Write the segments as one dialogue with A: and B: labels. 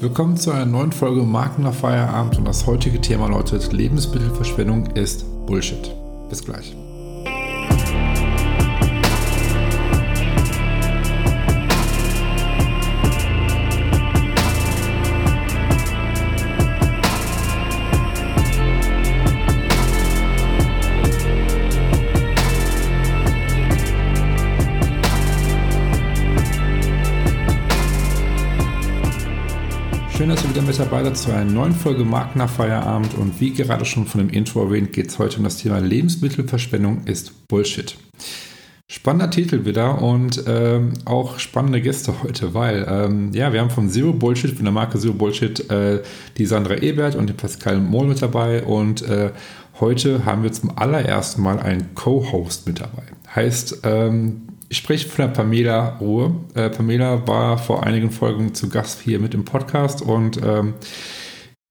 A: Willkommen zu einer neuen Folge Marken nach Feierabend und das heutige Thema lautet Lebensmittelverschwendung ist Bullshit. Bis gleich. Wieder mit dabei zu einer neuen Folge Markt Feierabend. Und wie gerade schon von dem Intro erwähnt, geht es heute um das Thema Lebensmittelverschwendung ist Bullshit. Spannender Titel wieder und ähm, auch spannende Gäste heute, weil ähm, ja, wir haben von Zero Bullshit, von der Marke Zero Bullshit, äh, die Sandra Ebert und den Pascal Mohl mit dabei und äh, heute haben wir zum allerersten Mal einen Co-Host mit dabei. Heißt, ähm, ich spreche von der Pamela Ruhe. Äh, Pamela war vor einigen Folgen zu Gast hier mit im Podcast und ähm,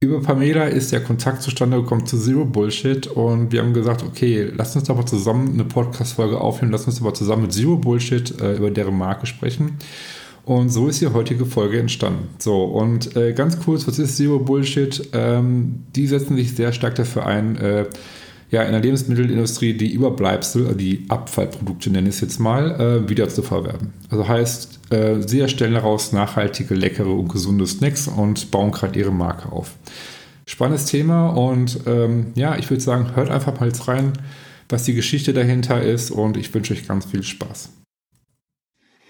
A: über Pamela ist der Kontakt zustande gekommen zu Zero Bullshit und wir haben gesagt, okay, lass uns doch mal zusammen eine Podcast-Folge aufnehmen, lass uns aber zusammen mit Zero Bullshit äh, über deren Marke sprechen. Und so ist die heutige Folge entstanden. So, und äh, ganz kurz, was ist Zero Bullshit? Ähm, die setzen sich sehr stark dafür ein, äh, ja, in der Lebensmittelindustrie die Überbleibsel, also die Abfallprodukte nenne ich es jetzt mal, äh, wieder zu verwerten. Also heißt, äh, sie erstellen daraus nachhaltige, leckere und gesunde Snacks und bauen gerade ihre Marke auf. Spannendes Thema und ähm, ja, ich würde sagen, hört einfach mal jetzt rein, was die Geschichte dahinter ist und ich wünsche euch ganz viel Spaß.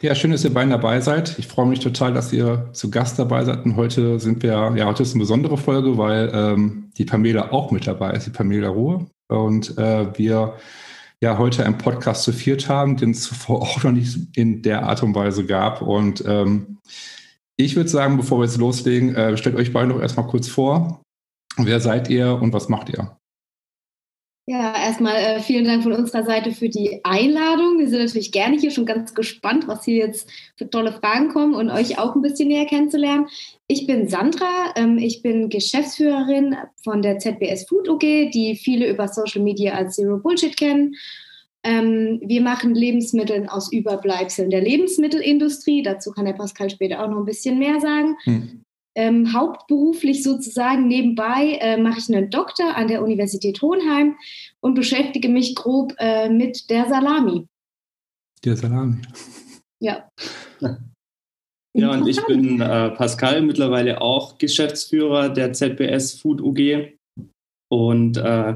A: Ja, schön, dass ihr beiden dabei seid. Ich freue mich total, dass ihr zu Gast dabei seid. Und heute sind wir, ja, heute ist eine besondere Folge, weil ähm, die Pamela auch mit dabei ist, die Pamela Ruhe und äh, wir ja heute einen Podcast zu viert haben, den es zuvor auch noch nicht in der Art und Weise gab. Und ähm, ich würde sagen, bevor wir jetzt loslegen, äh, stellt euch beide noch erstmal kurz vor. Wer seid ihr und was macht ihr?
B: Ja, erstmal äh, vielen Dank von unserer Seite für die Einladung. Wir sind natürlich gerne hier schon ganz gespannt, was hier jetzt für tolle Fragen kommen und euch auch ein bisschen näher kennenzulernen. Ich bin Sandra, ähm, ich bin Geschäftsführerin von der ZBS Food OG, die viele über Social Media als Zero Bullshit kennen. Ähm, wir machen Lebensmittel aus Überbleibseln der Lebensmittelindustrie. Dazu kann der Pascal später auch noch ein bisschen mehr sagen. Hm. Ähm, hauptberuflich sozusagen nebenbei äh, mache ich einen Doktor an der Universität Hohenheim und beschäftige mich grob äh, mit der Salami.
A: Der Salami.
B: Ja.
C: Ja, und ich bin äh, Pascal, mittlerweile auch Geschäftsführer der ZBS Food UG und äh,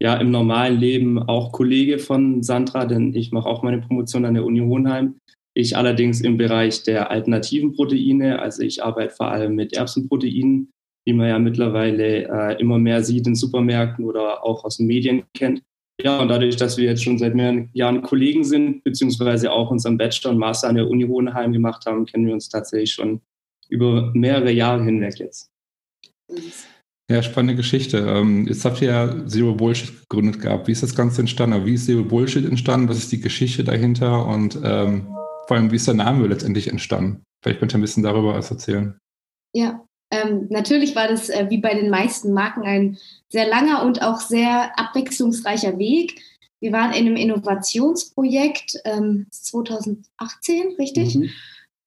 C: ja, im normalen Leben auch Kollege von Sandra, denn ich mache auch meine Promotion an der Uni Hohenheim. Ich allerdings im Bereich der alternativen Proteine, also ich arbeite vor allem mit Erbsenproteinen, die man ja mittlerweile äh, immer mehr sieht in Supermärkten oder auch aus den Medien kennt. Ja, und dadurch, dass wir jetzt schon seit mehreren Jahren Kollegen sind, beziehungsweise auch unseren Bachelor und Master an der Uni Hohenheim gemacht haben, kennen wir uns tatsächlich schon über mehrere Jahre hinweg jetzt.
A: Ja, spannende Geschichte. Ähm, jetzt habt ihr ja Zero Bullshit gegründet gehabt. Wie ist das Ganze entstanden? Wie ist Zero Bullshit entstanden? Was ist die Geschichte dahinter? Und ähm, vor allem, wie ist der Name letztendlich entstanden? Vielleicht könnt ihr ein bisschen darüber was erzählen.
B: Ja, ähm, natürlich war das äh, wie bei den meisten Marken ein sehr langer und auch sehr abwechslungsreicher Weg. Wir waren in einem Innovationsprojekt ähm, 2018, richtig? Mhm.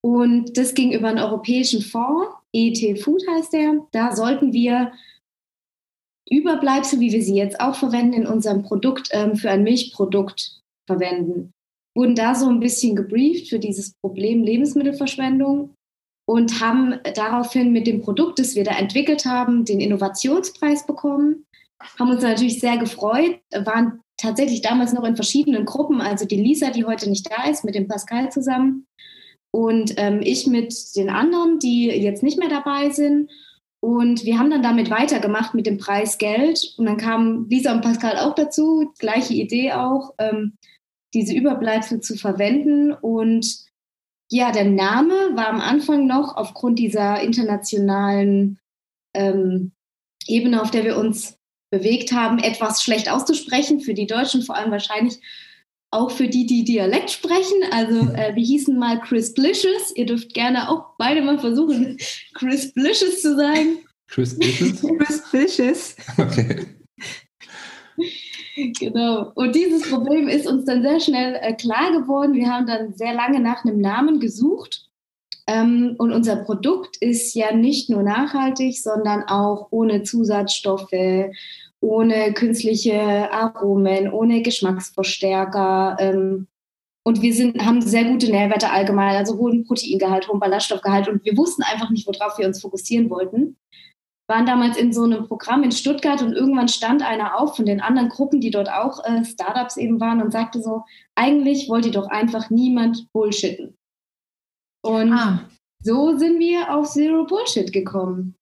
B: Und das ging über einen europäischen Fonds, ET Food heißt der. Da sollten wir Überbleibsel, wie wir sie jetzt auch verwenden, in unserem Produkt ähm, für ein Milchprodukt verwenden. Wurden da so ein bisschen gebrieft für dieses Problem Lebensmittelverschwendung und haben daraufhin mit dem Produkt, das wir da entwickelt haben, den Innovationspreis bekommen. Haben uns natürlich sehr gefreut, waren tatsächlich damals noch in verschiedenen Gruppen, also die Lisa, die heute nicht da ist, mit dem Pascal zusammen und ähm, ich mit den anderen, die jetzt nicht mehr dabei sind. Und wir haben dann damit weitergemacht mit dem Preis Geld. Und dann kamen Lisa und Pascal auch dazu, gleiche Idee auch, ähm, diese Überbleibsel zu verwenden. Und ja, der Name war am Anfang noch aufgrund dieser internationalen ähm, Ebene, auf der wir uns bewegt haben, etwas schlecht auszusprechen. Für die Deutschen vor allem wahrscheinlich auch für die, die Dialekt sprechen. Also äh, wir hießen mal Chris Blicious. Ihr dürft gerne auch beide mal versuchen, Chris Blicious zu sagen.
A: Chris Blicious?
B: Chris Blicious. Okay. Genau. Und dieses Problem ist uns dann sehr schnell äh, klar geworden. Wir haben dann sehr lange nach einem Namen gesucht Ähm, und unser Produkt ist ja nicht nur nachhaltig, sondern auch ohne Zusatzstoffe, ohne künstliche Aromen, ohne Geschmacksverstärker. Ähm, und wir sind, haben sehr gute Nährwerte allgemein, also hohen Proteingehalt, hohen Ballaststoffgehalt. Und wir wussten einfach nicht, worauf wir uns fokussieren wollten. Waren damals in so einem Programm in Stuttgart und irgendwann stand einer auf von den anderen Gruppen, die dort auch äh, Startups eben waren und sagte so, eigentlich wollte doch einfach niemand bullshitten. Und ah. so sind wir auf Zero Bullshit gekommen.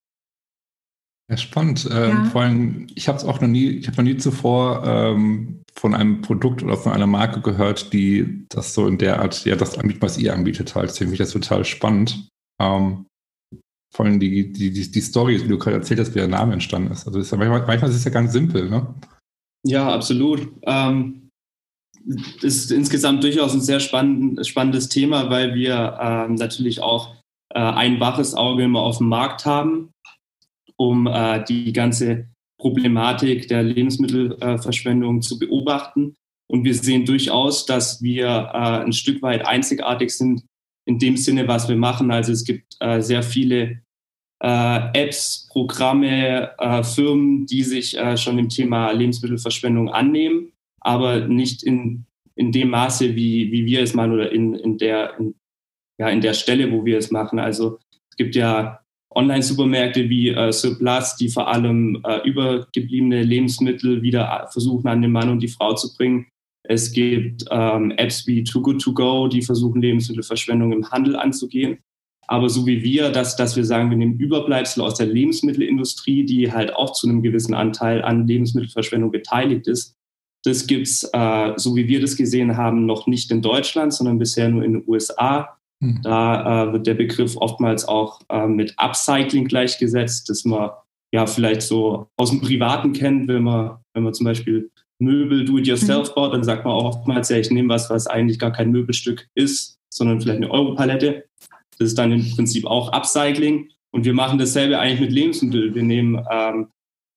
A: Ja, spannend. Ähm, ja. Vor allem, ich habe es auch noch nie, ich habe noch nie zuvor ähm, von einem Produkt oder von einer Marke gehört, die das so in der Art, ja, das anbietet, was ihr anbietet halt. Deswegen finde ich das total spannend. Ähm, vor allem die, die, die, die Story, wie du gerade erzählt hast, wie der Name entstanden ist. Also ist ja, manchmal, manchmal ist es ja ganz simpel, ne?
C: Ja, absolut. Ähm, ist insgesamt durchaus ein sehr spannend, spannendes Thema, weil wir ähm, natürlich auch äh, ein waches Auge immer auf dem Markt haben um äh, die ganze Problematik der Lebensmittelverschwendung äh, zu beobachten. Und wir sehen durchaus, dass wir äh, ein Stück weit einzigartig sind in dem Sinne, was wir machen. Also es gibt äh, sehr viele Apps, Programme, äh, Firmen, die sich schon dem Thema Lebensmittelverschwendung annehmen, aber nicht in, in dem Maße, wie, wie wir es machen oder in, in, der, in, ja, in der Stelle, wo wir es machen. Also es gibt ja Online-Supermärkte wie äh, Surplus, die vor allem äh, übergebliebene Lebensmittel wieder versuchen an den Mann und die Frau zu bringen. Es gibt ähm, Apps wie Too Good To Go, die versuchen Lebensmittelverschwendung im Handel anzugehen. Aber so wie wir, dass, dass wir sagen, wir nehmen Überbleibsel aus der Lebensmittelindustrie, die halt auch zu einem gewissen Anteil an Lebensmittelverschwendung beteiligt ist, das gibt's, äh, so wie wir das gesehen haben, noch nicht in Deutschland, sondern bisher nur in den USA. Hm. Da äh, wird der Begriff oftmals auch äh, mit Upcycling gleichgesetzt, dass man ja vielleicht so aus dem Privaten kennt, wenn man, wenn man zum Beispiel Möbel do-it-yourself mhm. baut, dann sagt man auch oftmals, ja, ich nehme was, was eigentlich gar kein Möbelstück ist, sondern vielleicht eine Europalette. Das ist dann im Prinzip auch Upcycling. Und wir machen dasselbe eigentlich mit Lebensmitteln. Wir nehmen ähm,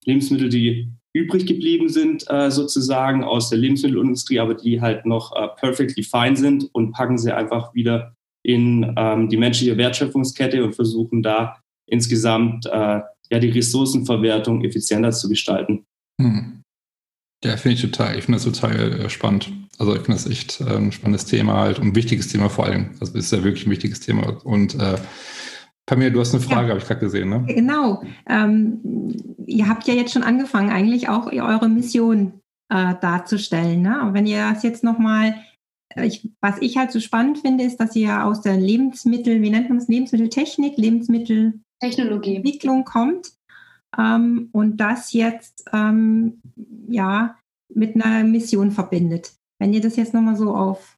C: Lebensmittel, die übrig geblieben sind, äh, sozusagen aus der Lebensmittelindustrie, aber die halt noch äh, perfectly fine sind und packen sie einfach wieder in ähm, die menschliche Wertschöpfungskette und versuchen da insgesamt äh, ja die Ressourcenverwertung effizienter zu gestalten. Hm.
A: Ja, finde ich total, ich finde das total äh, spannend. Also ich finde das echt äh, ein spannendes Thema halt und ein wichtiges Thema vor allem. Also ist ja wirklich ein wichtiges Thema. Und äh, Pamela, du hast eine Frage, ja. habe ich gerade gesehen, ne?
D: Genau. Ähm, ihr habt ja jetzt schon angefangen, eigentlich auch eure Mission äh, darzustellen. Ne? Und wenn ihr das jetzt nochmal ich, was ich halt so spannend finde, ist, dass ihr aus der Lebensmittel, wie nennt man das, Lebensmitteltechnik, Lebensmitteltechnologie, Entwicklung kommt ähm, und das jetzt ähm, ja mit einer Mission verbindet. Wenn ihr das jetzt nochmal so auf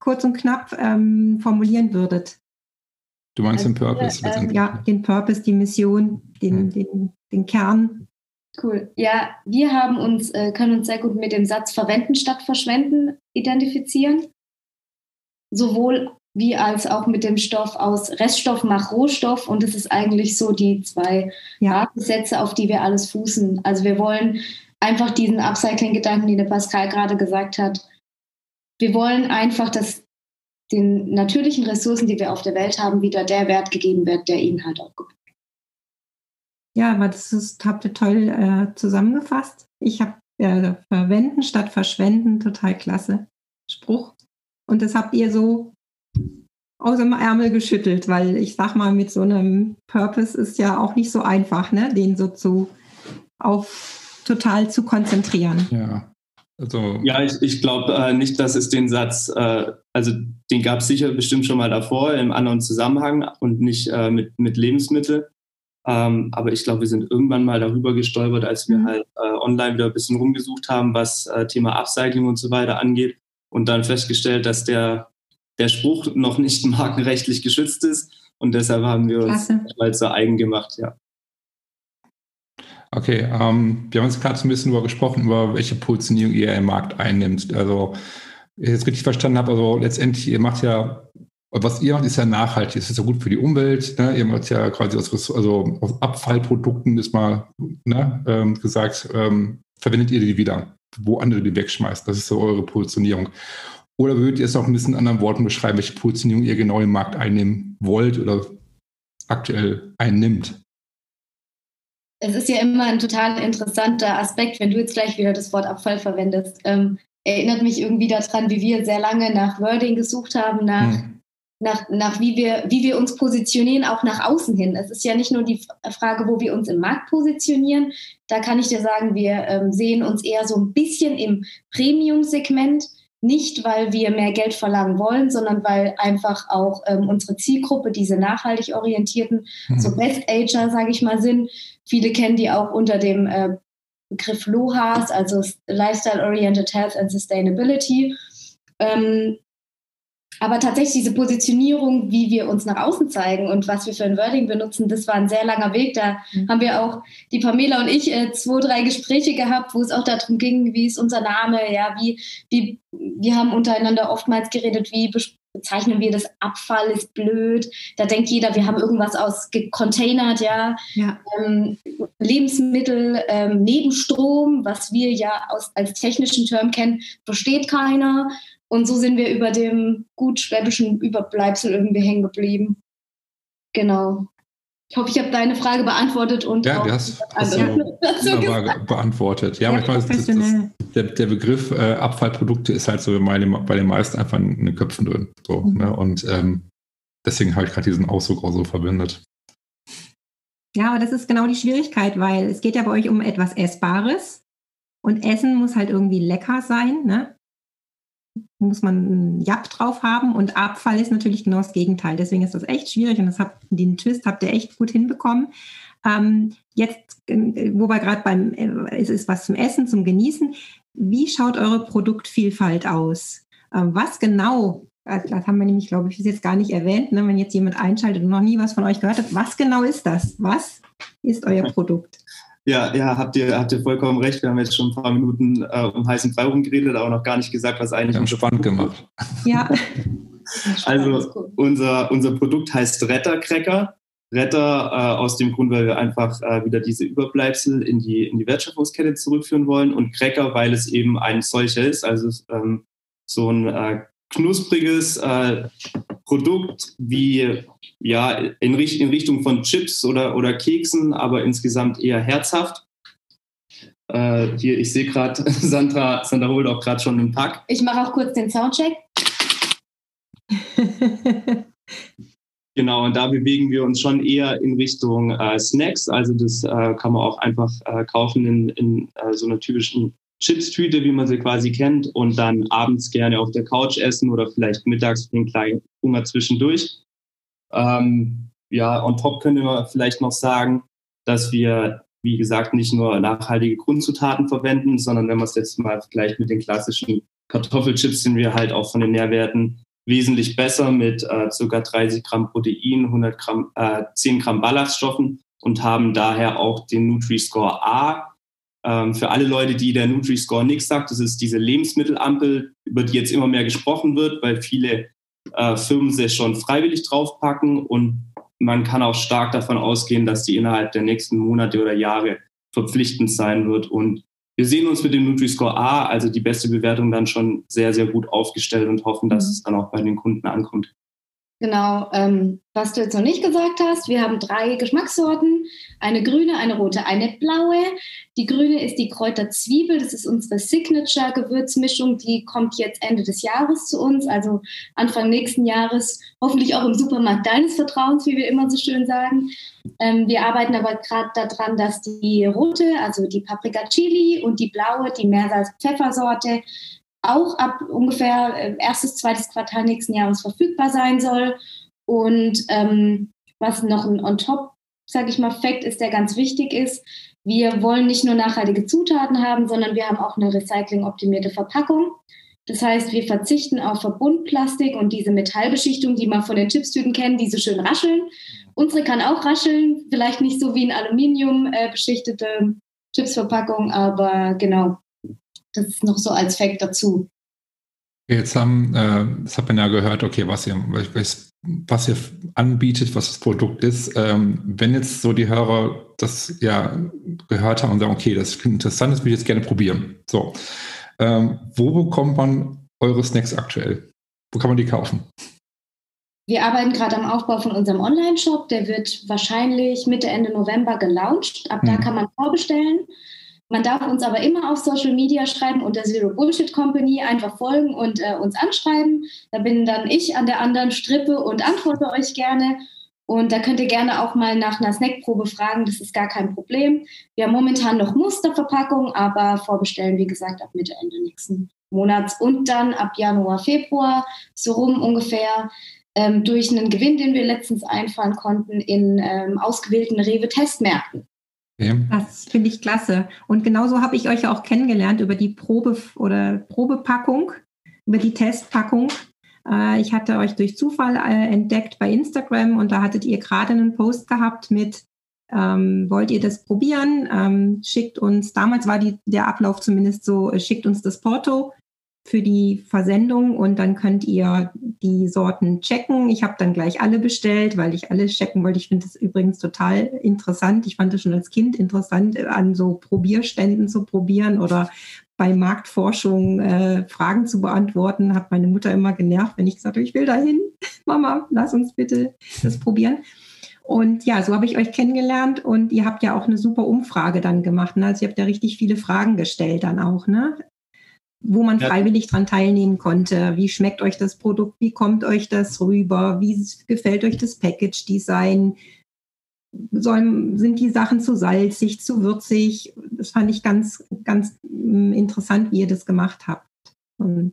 D: kurz und knapp ähm, formulieren würdet.
A: Du meinst also, den Purpose?
D: Äh, ja, den Purpose, die Mission, den, hm. den, den Kern
B: Cool. Ja, wir haben uns, äh, können uns sehr gut mit dem Satz verwenden statt verschwenden identifizieren. Sowohl wie als auch mit dem Stoff aus Reststoff nach Rohstoff. Und das ist eigentlich so die zwei ja. Auf die wir alles fußen. Also wir wollen einfach diesen Upcycling-Gedanken, den der Pascal gerade gesagt hat. Wir wollen einfach, dass den natürlichen Ressourcen, die wir auf der Welt haben, wieder der Wert gegeben wird, der ihnen halt auch gibt.
D: Ja, aber das ist, habt ihr toll äh, zusammengefasst. Ich habe äh, verwenden statt verschwenden, total klasse Spruch. Und das habt ihr so aus dem Ärmel geschüttelt, weil ich sag mal, mit so einem Purpose ist ja auch nicht so einfach, ne, den so zu auf total zu konzentrieren.
C: Ja. Also, ja, ich, ich glaube äh, nicht, dass es den Satz, äh, also den gab es sicher bestimmt schon mal davor im anderen Zusammenhang und nicht äh, mit, mit Lebensmittel. Ähm, aber ich glaube, wir sind irgendwann mal darüber gestolpert, als wir mhm. halt äh, online wieder ein bisschen rumgesucht haben, was äh, Thema Upcycling und so weiter angeht und dann festgestellt, dass der, der Spruch noch nicht markenrechtlich geschützt ist und deshalb haben wir uns halt so eigen gemacht, ja.
A: Okay, ähm, wir haben uns gerade so ein bisschen darüber gesprochen, über welche Positionierung ihr im Markt einnimmt. Also, wenn ich jetzt richtig verstanden habe, also letztendlich, ihr macht ja was ihr macht, ist ja nachhaltig. Es ist ja gut für die Umwelt. Ne? Ihr macht ja quasi aus, also aus Abfallprodukten, ist mal ne, ähm, gesagt, ähm, verwendet ihr die wieder, wo andere die wegschmeißen. Das ist so eure Positionierung. Oder würdet ihr es auch ein bisschen in anderen Worten beschreiben, welche Positionierung ihr genau im Markt einnehmen wollt oder aktuell einnimmt?
B: Es ist ja immer ein total interessanter Aspekt, wenn du jetzt gleich wieder das Wort Abfall verwendest. Ähm, erinnert mich irgendwie daran, wie wir sehr lange nach Wording gesucht haben, nach, hm. nach, nach wie, wir, wie wir uns positionieren, auch nach außen hin. Es ist ja nicht nur die Frage, wo wir uns im Markt positionieren. Da kann ich dir sagen, wir ähm, sehen uns eher so ein bisschen im Premium-Segment. Nicht, weil wir mehr Geld verlangen wollen, sondern weil einfach auch ähm, unsere Zielgruppe, diese nachhaltig orientierten, mhm. so Best Ager, sage ich mal, sind. Viele kennen die auch unter dem äh, Begriff LOHAS, also Lifestyle Oriented Health and Sustainability. Ähm, aber tatsächlich diese Positionierung, wie wir uns nach außen zeigen und was wir für ein Wording benutzen, das war ein sehr langer Weg. Da mhm. haben wir auch, die Pamela und ich, äh, zwei, drei Gespräche gehabt, wo es auch darum ging, wie ist unser Name, ja, wie, wie, wir haben untereinander oftmals geredet, wie bezeichnen wir das Abfall ist blöd. Da denkt jeder, wir haben irgendwas aus gecontainert, ja. ja. Ähm, Lebensmittel ähm, neben Strom, was wir ja aus, als technischen Term kennen, versteht keiner. Und so sind wir über dem gut schwäbischen Überbleibsel irgendwie hängen geblieben. Genau. Ich hoffe, ich habe deine Frage beantwortet und
A: ja,
B: auch
A: hast, hast du beantwortet. Ja, ja manchmal ist das, das, der, der, Begriff äh, Abfallprodukte ist halt so bei, bei den meisten einfach in den Köpfen drin. So, mhm. ne? Und ähm, deswegen habe ich gerade diesen Ausdruck auch so verbindet.
D: Ja, aber das ist genau die Schwierigkeit, weil es geht ja bei euch um etwas Essbares und Essen muss halt irgendwie lecker sein. Ne? Muss man einen Jab drauf haben und Abfall ist natürlich genau das Gegenteil. Deswegen ist das echt schwierig und das habt, den Twist habt ihr echt gut hinbekommen. Ähm, jetzt, äh, wo wir gerade beim, äh, es ist was zum Essen, zum Genießen. Wie schaut eure Produktvielfalt aus? Ähm, was genau, äh, das haben wir nämlich, glaube ich, bis jetzt gar nicht erwähnt, ne, wenn jetzt jemand einschaltet und noch nie was von euch gehört hat, was genau ist das? Was ist euer Produkt?
C: Ja, ja, habt ihr, habt ihr vollkommen recht. Wir haben jetzt schon ein paar Minuten äh, um heißen Brei rumgeredet, aber noch gar nicht gesagt, was eigentlich.
A: Wir spannend gemacht.
D: Ja.
C: also unser, unser Produkt heißt Rettercracker. Retter äh, aus dem Grund, weil wir einfach äh, wieder diese Überbleibsel in die, in die Wertschöpfungskette zurückführen wollen und Cracker, weil es eben ein solcher ist, also ähm, so ein äh, knuspriges äh, Produkt wie ja in, in, Richtung von Chips oder, oder Keksen, aber insgesamt eher herzhaft. Äh, hier, ich sehe gerade, Sandra, Sandra holt auch gerade schon einen Pack.
B: Ich mache auch kurz den Soundcheck.
C: Genau, und da bewegen wir uns schon eher in Richtung äh, Snacks. Also das äh, kann man auch einfach äh, kaufen in, in äh, so einer typischen Chipstüte, wie man sie quasi kennt, und dann abends gerne auf der Couch essen oder vielleicht mittags für einen kleinen Hunger zwischendurch. Ähm, ja, on top können wir vielleicht noch sagen, dass wir, wie gesagt, nicht nur nachhaltige Grundzutaten verwenden, sondern wenn man es jetzt mal vergleicht mit den klassischen Kartoffelchips, sind wir halt auch von den Nährwerten wesentlich besser mit äh, ca. 30 Gramm Protein, 100 Gramm, äh, 10 Gramm Ballaststoffen und haben daher auch den Nutri-Score A ähm, für alle Leute, die der Nutri-Score nichts sagt, das ist diese Lebensmittelampel, über die jetzt immer mehr gesprochen wird, weil viele äh, Firmen sie schon freiwillig draufpacken und man kann auch stark davon ausgehen, dass die innerhalb der nächsten Monate oder Jahre verpflichtend sein wird. Und wir sehen uns mit dem Nutri-Score A, also die beste Bewertung, dann schon sehr, sehr gut aufgestellt und hoffen, dass mhm. es dann auch bei den Kunden ankommt.
B: Genau, ähm, was du jetzt noch nicht gesagt hast, wir haben drei Geschmackssorten, eine grüne, eine rote, eine blaue. Die grüne ist die Kräuterzwiebel, das ist unsere Signature-Gewürzmischung, die kommt jetzt Ende des Jahres zu uns, also Anfang nächsten Jahres, hoffentlich auch im Supermarkt deines Vertrauens, wie wir immer so schön sagen. Ähm, wir arbeiten aber gerade daran, dass die rote, also die Paprika Chili und die blaue, die Meersalz-Pfeffersorte, auch ab ungefähr äh, erstes, zweites Quartal nächsten Jahres verfügbar sein soll. Und ähm, was noch ein on top, sage ich mal, Fakt ist, der ganz wichtig ist, wir wollen nicht nur nachhaltige Zutaten haben, sondern wir haben auch eine recyclingoptimierte Verpackung. Das heißt, wir verzichten auf Verbundplastik und diese Metallbeschichtung, die man von den Chipstüten kennt, die so schön rascheln. Unsere kann auch rascheln, vielleicht nicht so wie in Aluminium äh, beschichtete Chipsverpackung, aber genau, das ist noch so als Fact dazu.
A: Jetzt haben, äh, das hat man ja gehört, okay, was ihr, was, ihr anbietet, was das Produkt ist. Ähm, wenn jetzt so die Hörer das ja gehört haben und sagen, okay, das klingt interessant, das würde ich jetzt gerne probieren. So, ähm, wo bekommt man eure Snacks aktuell? Wo kann man die kaufen?
B: Wir arbeiten gerade am Aufbau von unserem Online-Shop. Der wird wahrscheinlich Mitte, Ende November gelauncht. Ab mhm. da kann man vorbestellen. Man darf uns aber immer auf Social Media schreiben unter Zero Bullshit Company, einfach folgen und äh, uns anschreiben. Da bin dann ich an der anderen Strippe und antworte euch gerne. Und da könnt ihr gerne auch mal nach einer Snackprobe fragen, das ist gar kein Problem. Wir haben momentan noch Musterverpackung, aber vorbestellen, wie gesagt, ab Mitte, Ende nächsten Monats und dann ab Januar, Februar, so rum ungefähr, ähm, durch einen Gewinn, den wir letztens einfahren konnten, in ähm, ausgewählten Rewe-Testmärkten.
D: Das finde ich klasse. Und genauso habe ich euch auch kennengelernt über die Probe oder Probepackung, über die Testpackung. Äh, ich hatte euch durch Zufall äh, entdeckt bei Instagram und da hattet ihr gerade einen Post gehabt mit, ähm, wollt ihr das probieren? Ähm, schickt uns, damals war die, der Ablauf zumindest so, äh, schickt uns das Porto für die Versendung und dann könnt ihr die Sorten checken. Ich habe dann gleich alle bestellt, weil ich alle checken wollte. Ich finde das übrigens total interessant. Ich fand es schon als Kind interessant, an so Probierständen zu probieren oder bei Marktforschung äh, Fragen zu beantworten. Hat meine Mutter immer genervt, wenn ich gesagt habe, ich will dahin. Mama, lass uns bitte das probieren. Und ja, so habe ich euch kennengelernt und ihr habt ja auch eine super Umfrage dann gemacht. Ne? Also ihr habt ja richtig viele Fragen gestellt dann auch. Ne? Wo man ja. freiwillig dran teilnehmen konnte. Wie schmeckt euch das Produkt? Wie kommt euch das rüber? Wie gefällt euch das Package-Design? Sollen, sind die Sachen zu salzig, zu würzig? Das fand ich ganz, ganz mm, interessant, wie ihr das gemacht habt. Und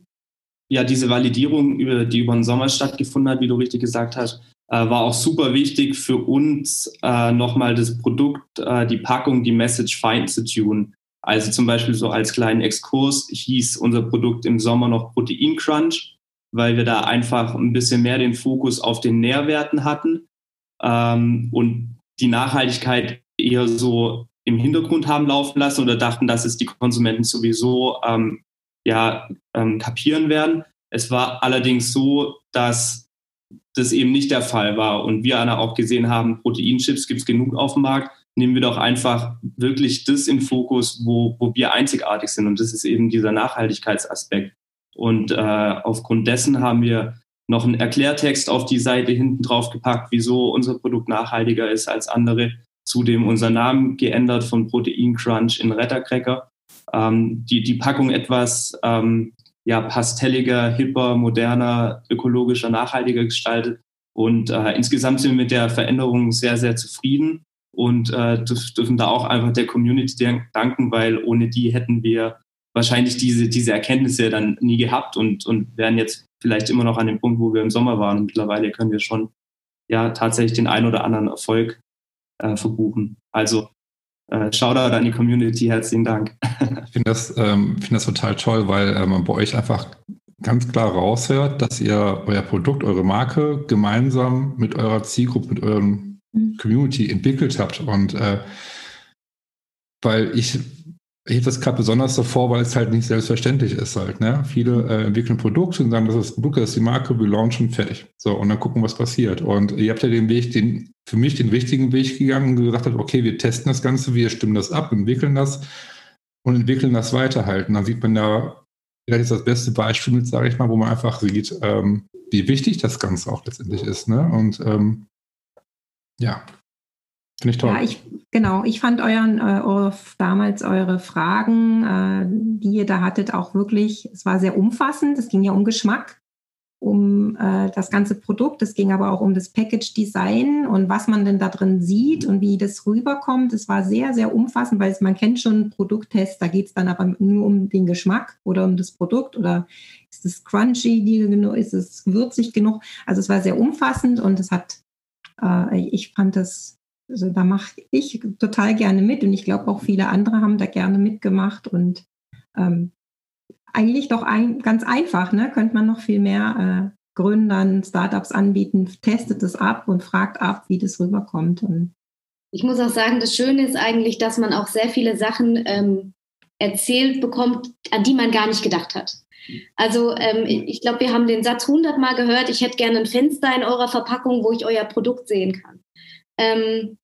C: ja, diese Validierung, die über den Sommer stattgefunden hat, wie du richtig gesagt hast, äh, war auch super wichtig für uns, äh, nochmal das Produkt, äh, die Packung, die Message fein zu tun. Also zum Beispiel so als kleinen Exkurs hieß unser Produkt im Sommer noch Protein Crunch, weil wir da einfach ein bisschen mehr den Fokus auf den Nährwerten hatten ähm, und die Nachhaltigkeit eher so im Hintergrund haben laufen lassen oder dachten, dass es die Konsumenten sowieso ähm, ja, ähm, kapieren werden. Es war allerdings so, dass das eben nicht der Fall war und wir auch gesehen haben, Proteinchips gibt es genug auf dem Markt nehmen wir doch einfach wirklich das in Fokus, wo, wo wir einzigartig sind. Und das ist eben dieser Nachhaltigkeitsaspekt. Und äh, aufgrund dessen haben wir noch einen Erklärtext auf die Seite hinten drauf gepackt, wieso unser Produkt nachhaltiger ist als andere. Zudem unser Namen geändert von Protein Crunch in Rettercracker. Ähm, die, die Packung etwas ähm, ja, pastelliger, hipper, moderner, ökologischer, nachhaltiger gestaltet. Und äh, insgesamt sind wir mit der Veränderung sehr, sehr zufrieden und äh, dürfen da auch einfach der Community danken, weil ohne die hätten wir wahrscheinlich diese, diese Erkenntnisse dann nie gehabt und, und wären jetzt vielleicht immer noch an dem Punkt, wo wir im Sommer waren. Und mittlerweile können wir schon ja tatsächlich den ein oder anderen Erfolg äh, verbuchen. Also äh, Shoutout an die Community, herzlichen Dank.
A: Ich finde das, ähm, find das total toll, weil äh, man bei euch einfach ganz klar raushört, dass ihr euer Produkt, eure Marke gemeinsam mit eurer Zielgruppe, mit euren. Community entwickelt habt. Und äh, weil ich, ich habe das gerade besonders so vor, weil es halt nicht selbstverständlich ist halt. Ne? Viele äh, entwickeln Produkte und sagen, das ist Produkt, das ist die Marke, wir launchen fertig. So, und dann gucken, was passiert. Und ihr habt ja den Weg, den, für mich den richtigen Weg gegangen und gesagt habt, okay, wir testen das Ganze, wir stimmen das ab, entwickeln das und entwickeln das weiter halt. Und dann sieht man da, vielleicht ist das beste Beispiel mit, sage ich mal, wo man einfach sieht, ähm, wie wichtig das Ganze auch letztendlich ist. Ne? Und ähm, ja. Finde ich toll.
D: Ja, ich, genau. Ich fand euren, äh, eure, damals eure Fragen, äh, die ihr da hattet, auch wirklich, es war sehr umfassend. Es ging ja um Geschmack, um äh, das ganze Produkt. Es ging aber auch um das Package-Design und was man denn da drin sieht und wie das rüberkommt. Es war sehr, sehr umfassend, weil es, man kennt schon Produkttests, da geht es dann aber nur um den Geschmack oder um das Produkt oder ist es crunchy genug, ist es würzig genug. Also es war sehr umfassend und es hat äh, ich fand das, also da mache ich total gerne mit und ich glaube auch viele andere haben da gerne mitgemacht und ähm, eigentlich doch ein, ganz einfach, ne? Könnte man noch viel mehr äh, Gründern, Startups anbieten, testet es ab und fragt ab, wie das rüberkommt. Und
B: ich muss auch sagen, das Schöne ist eigentlich, dass man auch sehr viele Sachen ähm, erzählt bekommt, an die man gar nicht gedacht hat. Also ähm, ich glaube, wir haben den Satz hundertmal gehört, ich hätte gerne ein Fenster in eurer Verpackung, wo ich euer Produkt sehen kann. Ähm,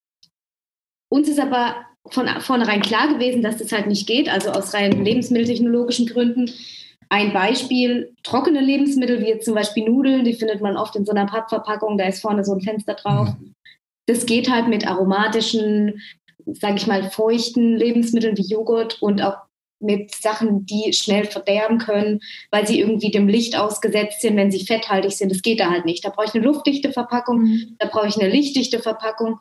B: uns ist aber von vornherein klar gewesen, dass das halt nicht geht, also aus rein lebensmitteltechnologischen Gründen. ein Beispiel, trockene Lebensmittel, wie jetzt zum Beispiel Nudeln, die findet man oft in so einer Pappverpackung, da ist vorne so ein Fenster drauf. Mhm. Das geht halt mit aromatischen, sage ich mal, feuchten Lebensmitteln wie Joghurt und auch mit Sachen, die schnell verderben können, weil sie irgendwie dem Licht ausgesetzt sind, wenn sie fetthaltig sind. Das geht da halt nicht. Da brauche ich eine luftdichte Verpackung, mhm. da brauche ich eine lichtdichte Verpackung.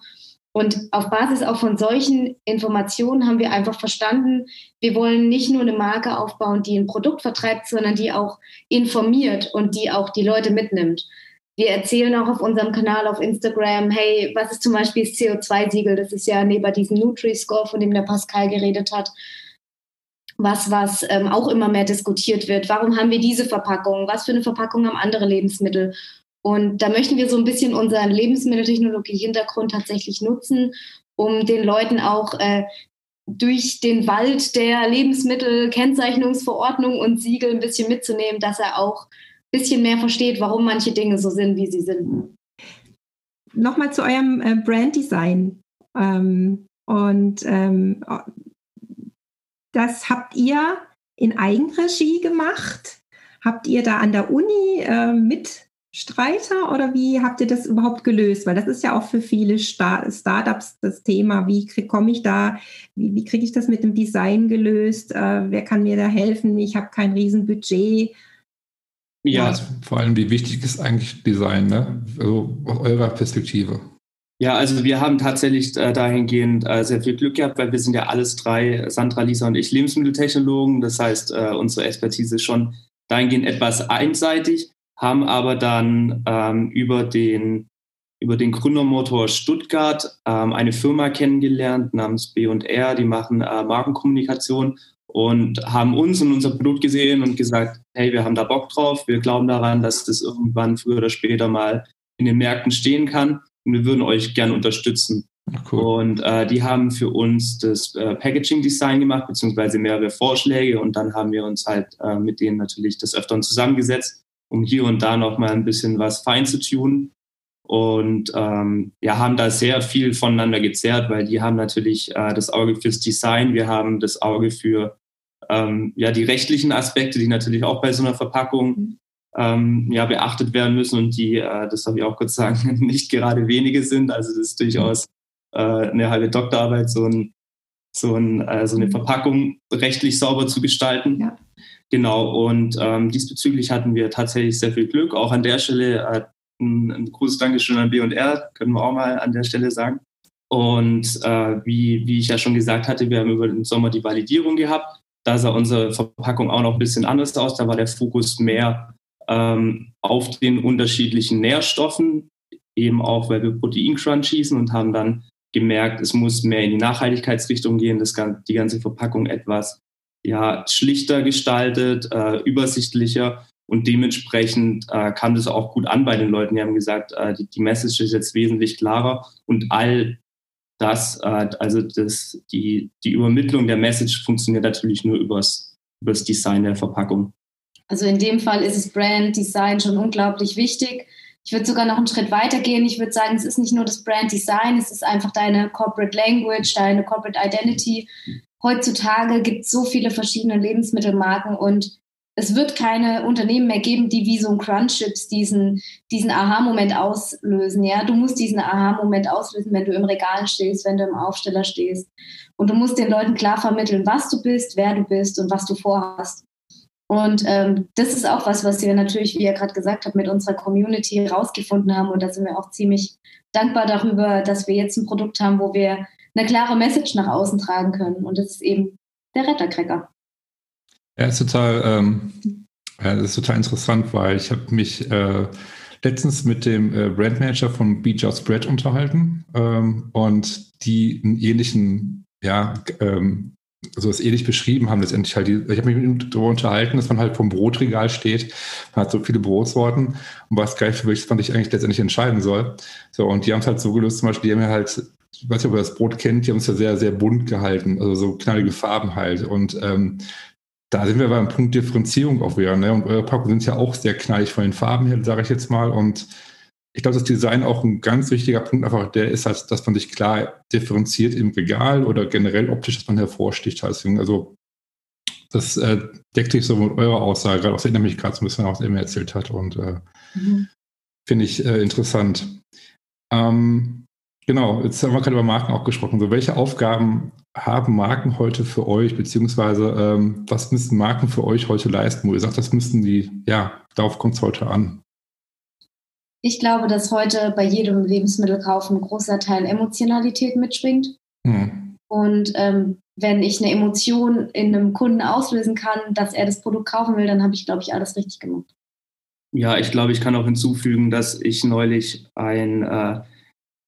B: Und auf Basis auch von solchen Informationen haben wir einfach verstanden, wir wollen nicht nur eine Marke aufbauen, die ein Produkt vertreibt, sondern die auch informiert und die auch die Leute mitnimmt. Wir erzählen auch auf unserem Kanal auf Instagram, hey, was ist zum Beispiel das CO2-Siegel? Das ist ja neben diesem Nutri-Score, von dem der Pascal geredet hat, was, was ähm, auch immer mehr diskutiert wird. Warum haben wir diese Verpackung? Was für eine Verpackung haben andere Lebensmittel? Und da möchten wir so ein bisschen unseren Lebensmitteltechnologie-Hintergrund tatsächlich nutzen, um den Leuten auch äh, durch den Wald der Lebensmittelkennzeichnungsverordnung und Siegel ein bisschen mitzunehmen, dass er auch ein bisschen mehr versteht, warum manche Dinge so sind, wie sie sind.
D: Nochmal zu eurem äh, Branddesign. Ähm, und ähm, das habt ihr in Eigenregie gemacht? Habt ihr da an der Uni äh, mit Streiter oder wie habt ihr das überhaupt gelöst? Weil das ist ja auch für viele Star Startups das Thema. Wie komme ich da, wie, wie kriege ich das mit dem Design gelöst? Äh, wer kann mir da helfen? Ich habe kein Riesenbudget.
A: Ja, also vor allem, wie wichtig ist eigentlich Design, ne? Also aus eurer Perspektive.
C: Ja, also wir haben tatsächlich äh, dahingehend äh, sehr viel Glück gehabt, weil wir sind ja alles drei, Sandra, Lisa und ich, Lebensmitteltechnologen. Das heißt, äh, unsere Expertise ist schon dahingehend etwas einseitig haben aber dann ähm, über den über den Gründermotor Stuttgart ähm, eine Firma kennengelernt namens B&R, die machen äh, Markenkommunikation und haben uns und unser Produkt gesehen und gesagt, hey, wir haben da Bock drauf, wir glauben daran, dass das irgendwann früher oder später mal in den Märkten stehen kann wir würden euch gern unterstützen. Cool. Und äh, die haben für uns das äh, Packaging-Design gemacht, beziehungsweise mehrere Vorschläge und dann haben wir uns halt äh, mit denen natürlich des Öfteren zusammengesetzt um hier und da noch mal ein bisschen was fein zu tun. Und ähm, ja, haben da sehr viel voneinander gezerrt, weil die haben natürlich äh, das Auge fürs Design, wir haben das Auge für ähm, ja, die rechtlichen Aspekte, die natürlich auch bei so einer Verpackung ähm, ja, beachtet werden müssen und die, äh, das habe ich auch kurz sagen, nicht gerade wenige sind. Also das ist durchaus äh, eine halbe Doktorarbeit, so, ein, so, ein, äh, so eine Verpackung rechtlich sauber zu gestalten. Ja. Genau, und ähm, diesbezüglich hatten wir tatsächlich sehr viel Glück. Auch an der Stelle äh, ein, ein großes Dankeschön an B&R, können wir auch mal an der Stelle sagen. Und äh, wie, wie ich ja schon gesagt hatte, wir haben über den Sommer die Validierung gehabt. Da sah unsere Verpackung auch noch ein bisschen anders aus. Da war der Fokus mehr ähm, auf den unterschiedlichen Nährstoffen, eben auch, weil wir Protein-Crunch schießen und haben dann gemerkt, es muss mehr in die Nachhaltigkeitsrichtung gehen, das, die ganze Verpackung etwas ja, schlichter gestaltet, äh, übersichtlicher und dementsprechend äh, kam das auch gut an bei den Leuten. Die haben gesagt, äh, die, die Message ist jetzt wesentlich klarer und all das, äh, also das, die, die Übermittlung der Message funktioniert natürlich nur übers, übers Design der Verpackung.
B: Also in dem Fall ist das Brand Design schon unglaublich wichtig. Ich würde sogar noch einen Schritt weiter gehen. Ich würde sagen, es ist nicht nur das Brand Design, es ist einfach deine Corporate Language, deine Corporate Identity, heutzutage gibt es so viele verschiedene Lebensmittelmarken und es wird keine Unternehmen mehr geben, die wie so ein Crunchips diesen, diesen Aha-Moment auslösen. Ja, du musst diesen Aha-Moment auslösen, wenn du im Regal stehst, wenn du im Aufsteller stehst. Und du musst den Leuten klar vermitteln, was du bist, wer du bist und was du vorhast. Und ähm, das ist auch was, was wir natürlich, wie ihr gerade gesagt habt, mit unserer Community rausgefunden haben. Und da sind wir auch ziemlich dankbar darüber, dass wir jetzt ein Produkt haben, wo wir eine klare Message nach außen tragen können. Und das ist eben der Rettercracker.
A: Ja, ist total, ähm, ja, das ist total interessant, weil ich habe mich äh, letztens mit dem äh, Brandmanager von Be Just Bread unterhalten ähm, und die einen ähnlichen, ja, ähm, also das ähnlich beschrieben haben letztendlich halt, die, ich habe mich mit ihm darüber unterhalten, dass man halt vom Brotregal steht, man hat so viele Brotsorten und was gleich für welches man sich eigentlich letztendlich entscheiden soll. So, und die haben es halt so gelöst, zum Beispiel, die haben ja halt ich weiß nicht, ob ihr das Brot kennt, die haben es ja sehr, sehr bunt gehalten, also so knallige Farben halt. Und ähm, da sind wir beim Punkt Differenzierung auch wieder. Ne? Und eure Packungen sind ja auch sehr knallig von den Farben her, sage ich jetzt mal. Und ich glaube, das Design auch ein ganz wichtiger Punkt einfach der ist, halt, dass man sich klar differenziert im Regal oder generell optisch, dass man hervorsticht. Also das äh, deckt sich so mit eurer Aussage, gerade auch erinnere mich gerade so ein bisschen, was er mir erzählt hat und äh, mhm. finde ich äh, interessant. Ähm, genau, jetzt haben wir gerade über Marken auch gesprochen. So, welche Aufgaben haben Marken heute für euch, beziehungsweise ähm, was müssen Marken für euch heute leisten, wo ihr sagt, das müssen die, ja, darauf kommt es heute an?
B: Ich glaube, dass heute bei jedem Lebensmittelkauf ein großer Teil Emotionalität mitschwingt. Hm. Und ähm, wenn ich eine Emotion in einem Kunden auslösen kann, dass er das Produkt kaufen will, dann habe ich, glaube ich, alles richtig gemacht.
C: Ja, ich glaube, ich kann auch hinzufügen, dass ich neulich ein, äh,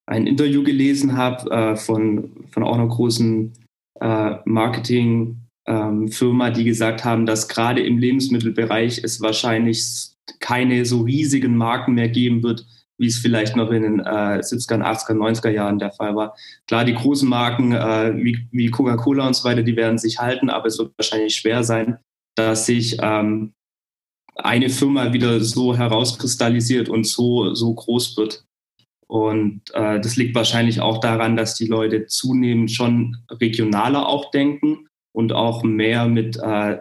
C: ein Interview gelesen habe äh, von, von auch einer großen äh, Marketing-Firma, ähm, die gesagt haben, dass gerade im Lebensmittelbereich es wahrscheinlich keine so riesigen Marken mehr geben wird, wie es vielleicht noch in den äh, 70er, 80er, 90er Jahren der Fall war. Klar, die großen Marken äh, wie, wie Coca-Cola und so weiter, die werden sich halten, aber es wird wahrscheinlich schwer sein, dass sich ähm, eine Firma wieder so herauskristallisiert und so, so groß wird. Und äh, das liegt wahrscheinlich auch daran, dass die Leute zunehmend schon regionaler auch denken und auch mehr mit, äh,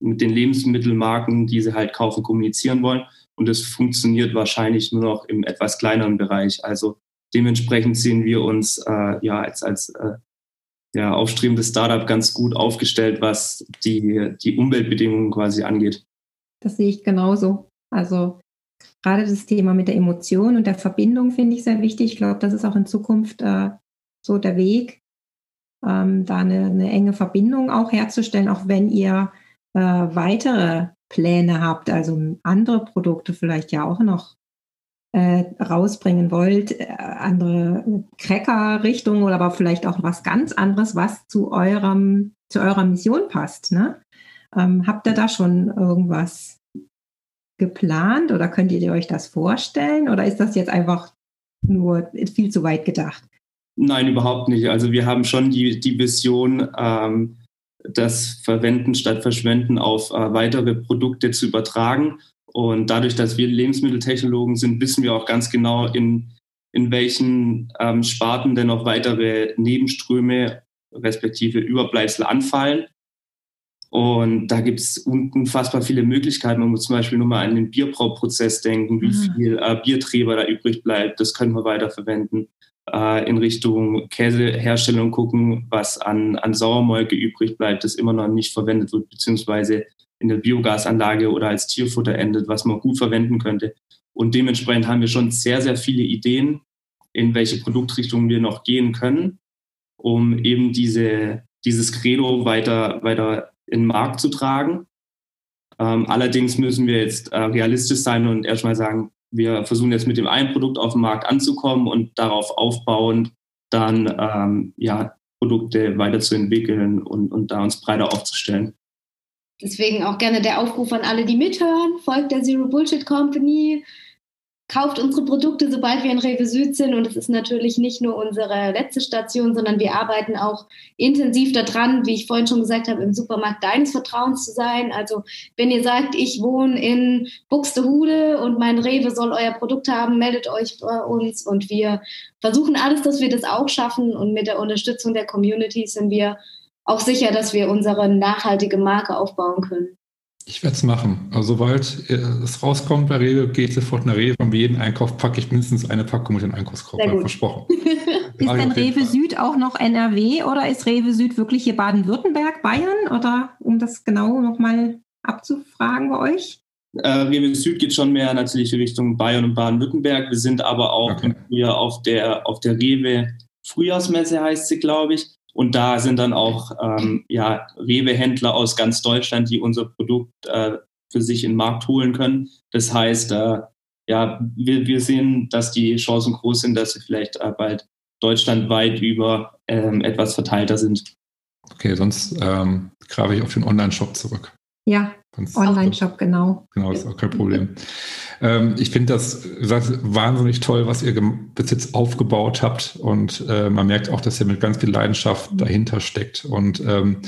C: mit den Lebensmittelmarken, die sie halt kaufen, kommunizieren wollen. Und das funktioniert wahrscheinlich nur noch im etwas kleineren Bereich. Also dementsprechend sehen wir uns äh, ja als, als äh, ja, aufstrebendes Startup ganz gut aufgestellt, was die, die Umweltbedingungen quasi angeht.
D: Das sehe ich genauso. Also gerade das Thema mit der Emotion und der Verbindung finde ich sehr wichtig. Ich glaube, das ist auch in Zukunft äh, so der Weg, ähm, da eine, eine, enge Verbindung auch herzustellen, auch wenn ihr äh, weitere Pläne habt, also andere Produkte vielleicht ja auch noch äh, rausbringen wollt, äh, andere Cracker-Richtungen oder aber vielleicht auch was ganz anderes, was zu eurem, zu eurer Mission passt. Ne? Ähm, habt ihr da schon irgendwas geplant oder könnt ihr euch das vorstellen oder ist das jetzt einfach nur viel zu weit gedacht?
C: Nein, überhaupt nicht. Also wir haben schon die, die Vision, ähm, das Verwenden statt Verschwenden auf äh, weitere Produkte zu übertragen. Und dadurch, dass wir Lebensmitteltechnologen sind, wissen wir auch ganz genau, in, in welchen ähm, Sparten denn noch weitere Nebenströme respektive Überbleibsel anfallen. Und da gibt es unfassbar viele Möglichkeiten. Man muss zum Beispiel nur mal an den Bierbrauprozess denken, wie mhm. viel äh, Biertreber da übrig bleibt. Das können wir weiterverwenden. Äh, in Richtung Käseherstellung gucken, was an, an Sauermolke übrig bleibt, das immer noch nicht verwendet wird, beziehungsweise in der Biogasanlage oder als Tierfutter endet, was man gut verwenden könnte. Und dementsprechend haben wir schon sehr, sehr viele Ideen, in welche Produktrichtungen wir noch gehen können, um eben diese, dieses Credo weiter, weiter in den Markt zu tragen. Ähm, allerdings müssen wir jetzt äh, realistisch sein und erstmal sagen, wir versuchen jetzt mit dem einen Produkt auf den Markt anzukommen und darauf aufbauend dann ähm, ja, Produkte weiterzuentwickeln und, und da uns breiter aufzustellen.
B: Deswegen auch gerne der Aufruf an alle, die mithören. Folgt der Zero Bullshit Company, kauft unsere Produkte, sobald wir in Rewe Süd sind. Und es ist natürlich nicht nur unsere letzte Station, sondern wir arbeiten auch intensiv daran, wie ich vorhin schon gesagt habe, im Supermarkt deines Vertrauens zu sein. Also wenn ihr sagt, ich wohne in Buxtehude und mein Rewe soll euer Produkt haben, meldet euch bei uns. Und wir versuchen alles, dass wir das auch schaffen. Und mit der Unterstützung der Community sind wir auch sicher, dass wir unsere nachhaltige Marke aufbauen können.
A: Ich werde es machen. Also sobald äh, es rauskommt bei Rewe, geht sofort nach Rewe. Und bei jedem Einkauf packe ich mindestens eine Packung mit den Einkaufskorb. Versprochen.
D: ist denn Rewe Süd auch noch NRW oder ist Rewe Süd wirklich hier Baden-Württemberg, Bayern? Oder um das genau nochmal abzufragen bei euch?
C: Äh, Rewe Süd geht schon mehr natürlich Richtung Bayern und Baden-Württemberg. Wir sind aber auch okay. hier auf der, auf der Rewe Frühjahrsmesse, heißt sie, glaube ich. Und da sind dann auch ähm, ja, Rewe-Händler aus ganz Deutschland, die unser Produkt äh, für sich in den Markt holen können. Das heißt, äh, ja, wir, wir sehen, dass die Chancen groß sind, dass sie vielleicht äh, bald deutschlandweit über ähm, etwas verteilter sind.
A: Okay, sonst ähm, grabe ich auf den Online-Shop zurück.
D: Ja, Online-Shop, genau.
A: Genau, ist auch kein Problem. ähm, ich finde das, das wahnsinnig toll, was ihr bis jetzt aufgebaut habt. Und äh, man merkt auch, dass ihr mit ganz viel Leidenschaft mhm. dahinter steckt. Und ähm,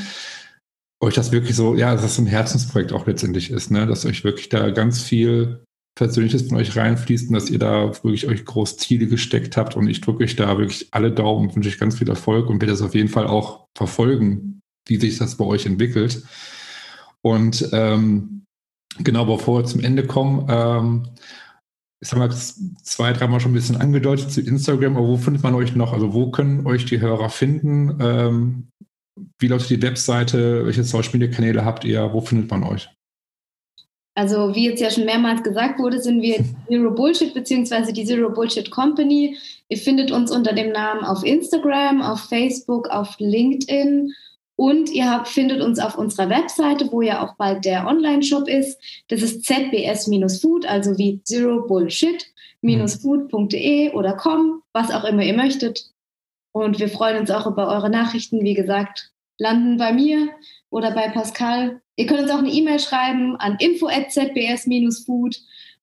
A: euch das wirklich so, ja, dass das ein Herzensprojekt auch letztendlich ist, ne? dass euch wirklich da ganz viel Persönliches von euch reinfließt und dass ihr da wirklich euch groß Ziele gesteckt habt. Und ich drücke euch da wirklich alle Daumen und wünsche euch ganz viel Erfolg und werde das auf jeden Fall auch verfolgen, wie sich das bei euch entwickelt. Und ähm, genau, bevor wir zum Ende kommen, ähm, ich habe mal zwei, dreimal schon ein bisschen angedeutet zu Instagram, aber wo findet man euch noch? Also wo können euch die Hörer finden? Ähm, wie lautet die Webseite? Welche Social Media Kanäle habt ihr? Wo findet man euch?
B: Also wie jetzt ja schon mehrmals gesagt wurde, sind wir Zero Bullshit beziehungsweise die Zero Bullshit Company. Ihr findet uns unter dem Namen auf Instagram, auf Facebook, auf LinkedIn und ihr habt, findet uns auf unserer Webseite, wo ja auch bald der Online-Shop ist. Das ist zbs-food, also wie Zero Bullshit-food.de oder com, was auch immer ihr möchtet. Und wir freuen uns auch über eure Nachrichten. Wie gesagt, landen bei mir oder bei Pascal. Ihr könnt uns auch eine E-Mail schreiben an info@zbs-food.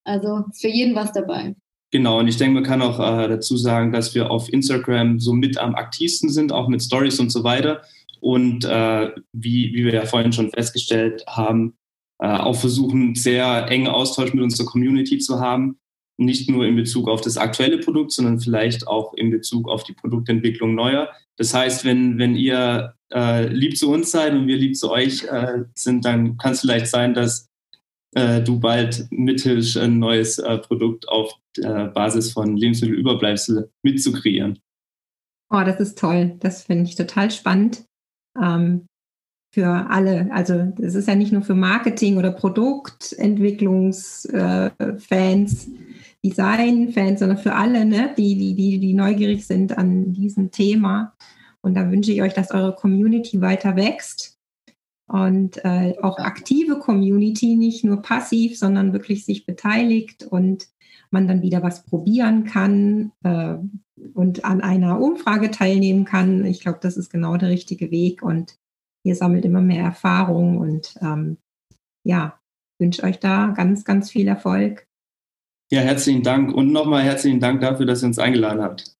B: Also für jeden was dabei.
C: Genau, und ich denke, man kann auch äh, dazu sagen, dass wir auf Instagram so mit am aktivsten sind, auch mit Stories und so weiter. Und äh, wie, wie wir ja vorhin schon festgestellt haben, äh, auch versuchen, sehr engen Austausch mit unserer Community zu haben. Nicht nur in Bezug auf das aktuelle Produkt, sondern vielleicht auch in Bezug auf die Produktentwicklung neuer. Das heißt, wenn, wenn ihr äh, lieb zu uns seid und wir lieb zu euch äh, sind, dann kann es vielleicht sein, dass äh, du bald mithilfst, ein neues äh, Produkt auf Basis von Lebensmittelüberbleibsel mitzukreieren.
D: Oh, das ist toll. Das finde ich total spannend. Ähm, für alle. Also es ist ja nicht nur für Marketing oder Produktentwicklungsfans, äh, Designfans, sondern für alle, ne, die, die, die, die neugierig sind an diesem Thema. Und da wünsche ich euch, dass eure Community weiter wächst und äh, auch aktive Community, nicht nur passiv, sondern wirklich sich beteiligt und man dann wieder was probieren kann äh, und an einer Umfrage teilnehmen kann. Ich glaube, das ist genau der richtige Weg und ihr sammelt immer mehr Erfahrung und ähm, ja, wünsche euch da ganz, ganz viel Erfolg.
C: Ja, herzlichen Dank und nochmal herzlichen Dank dafür, dass ihr uns eingeladen habt.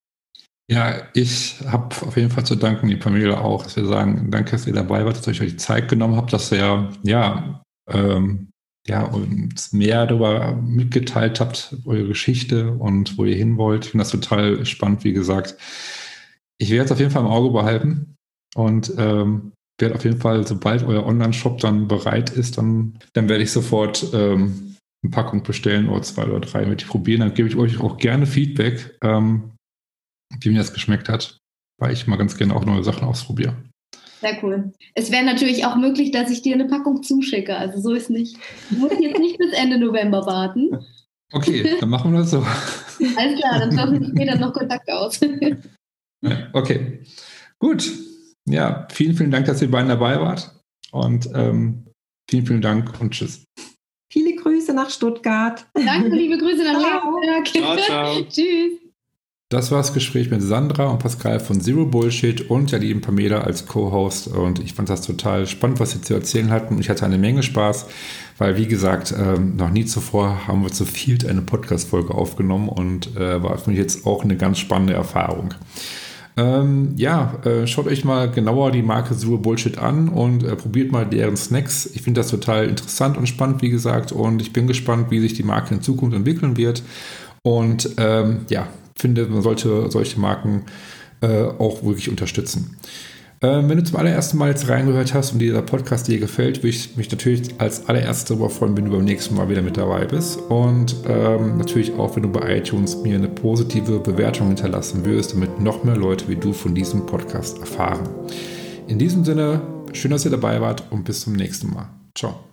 A: Ja, ich habe auf jeden Fall zu danken, die Familie auch, dass wir sagen, danke, dass ihr dabei wart, dass ihr euch die Zeit genommen habt, dass ihr ja, ähm, ja uns mehr darüber mitgeteilt habt, eure Geschichte und wo ihr hin wollt. Ich finde das total spannend, wie gesagt. Ich werde es auf jeden Fall im Auge behalten und ähm, werde auf jeden Fall, sobald euer Online-Shop dann bereit ist, dann, dann werde ich sofort ähm, eine Packung bestellen oder zwei oder drei, ich probieren. Dann gebe ich euch auch gerne Feedback. Ähm, wie mir das geschmeckt hat, weil ich mal ganz gerne auch neue Sachen ausprobiere.
B: Sehr cool. Es wäre natürlich auch möglich, dass ich dir eine Packung zuschicke. Also so ist nicht. Du musst jetzt nicht bis Ende November warten.
A: Okay, dann machen wir das so.
B: Alles klar, dann tauschen wir später noch Kontakt aus.
A: okay, gut. Ja, vielen, vielen Dank, dass ihr beiden dabei wart. Und ähm, vielen, vielen Dank und tschüss.
D: Viele Grüße nach Stuttgart.
B: Danke, liebe Grüße nach Leipzig.
C: Ciao, ciao.
B: tschüss.
A: Das war das Gespräch mit Sandra und Pascal von Zero Bullshit und der lieben Pamela als Co-Host. Und ich fand das total spannend, was sie zu erzählen hatten. Ich hatte eine Menge Spaß, weil, wie gesagt, ähm, noch nie zuvor haben wir zu viel eine Podcast-Folge aufgenommen und äh, war für mich jetzt auch eine ganz spannende Erfahrung. Ähm, ja, äh, schaut euch mal genauer die Marke Zero Bullshit an und äh, probiert mal deren Snacks. Ich finde das total interessant und spannend, wie gesagt, und ich bin gespannt, wie sich die Marke in Zukunft entwickeln wird. Und ähm, ja, finde, man sollte solche Marken äh, auch wirklich unterstützen. Ähm, wenn du zum allerersten Mal jetzt reingehört hast und dieser Podcast dir gefällt, würde ich mich natürlich als allererstes darüber freuen, wenn du beim nächsten Mal wieder mit dabei bist. Und ähm, natürlich auch, wenn du bei iTunes mir eine positive Bewertung hinterlassen würdest, damit noch mehr Leute wie du von diesem Podcast erfahren. In diesem Sinne, schön, dass ihr dabei wart und bis zum nächsten Mal. Ciao.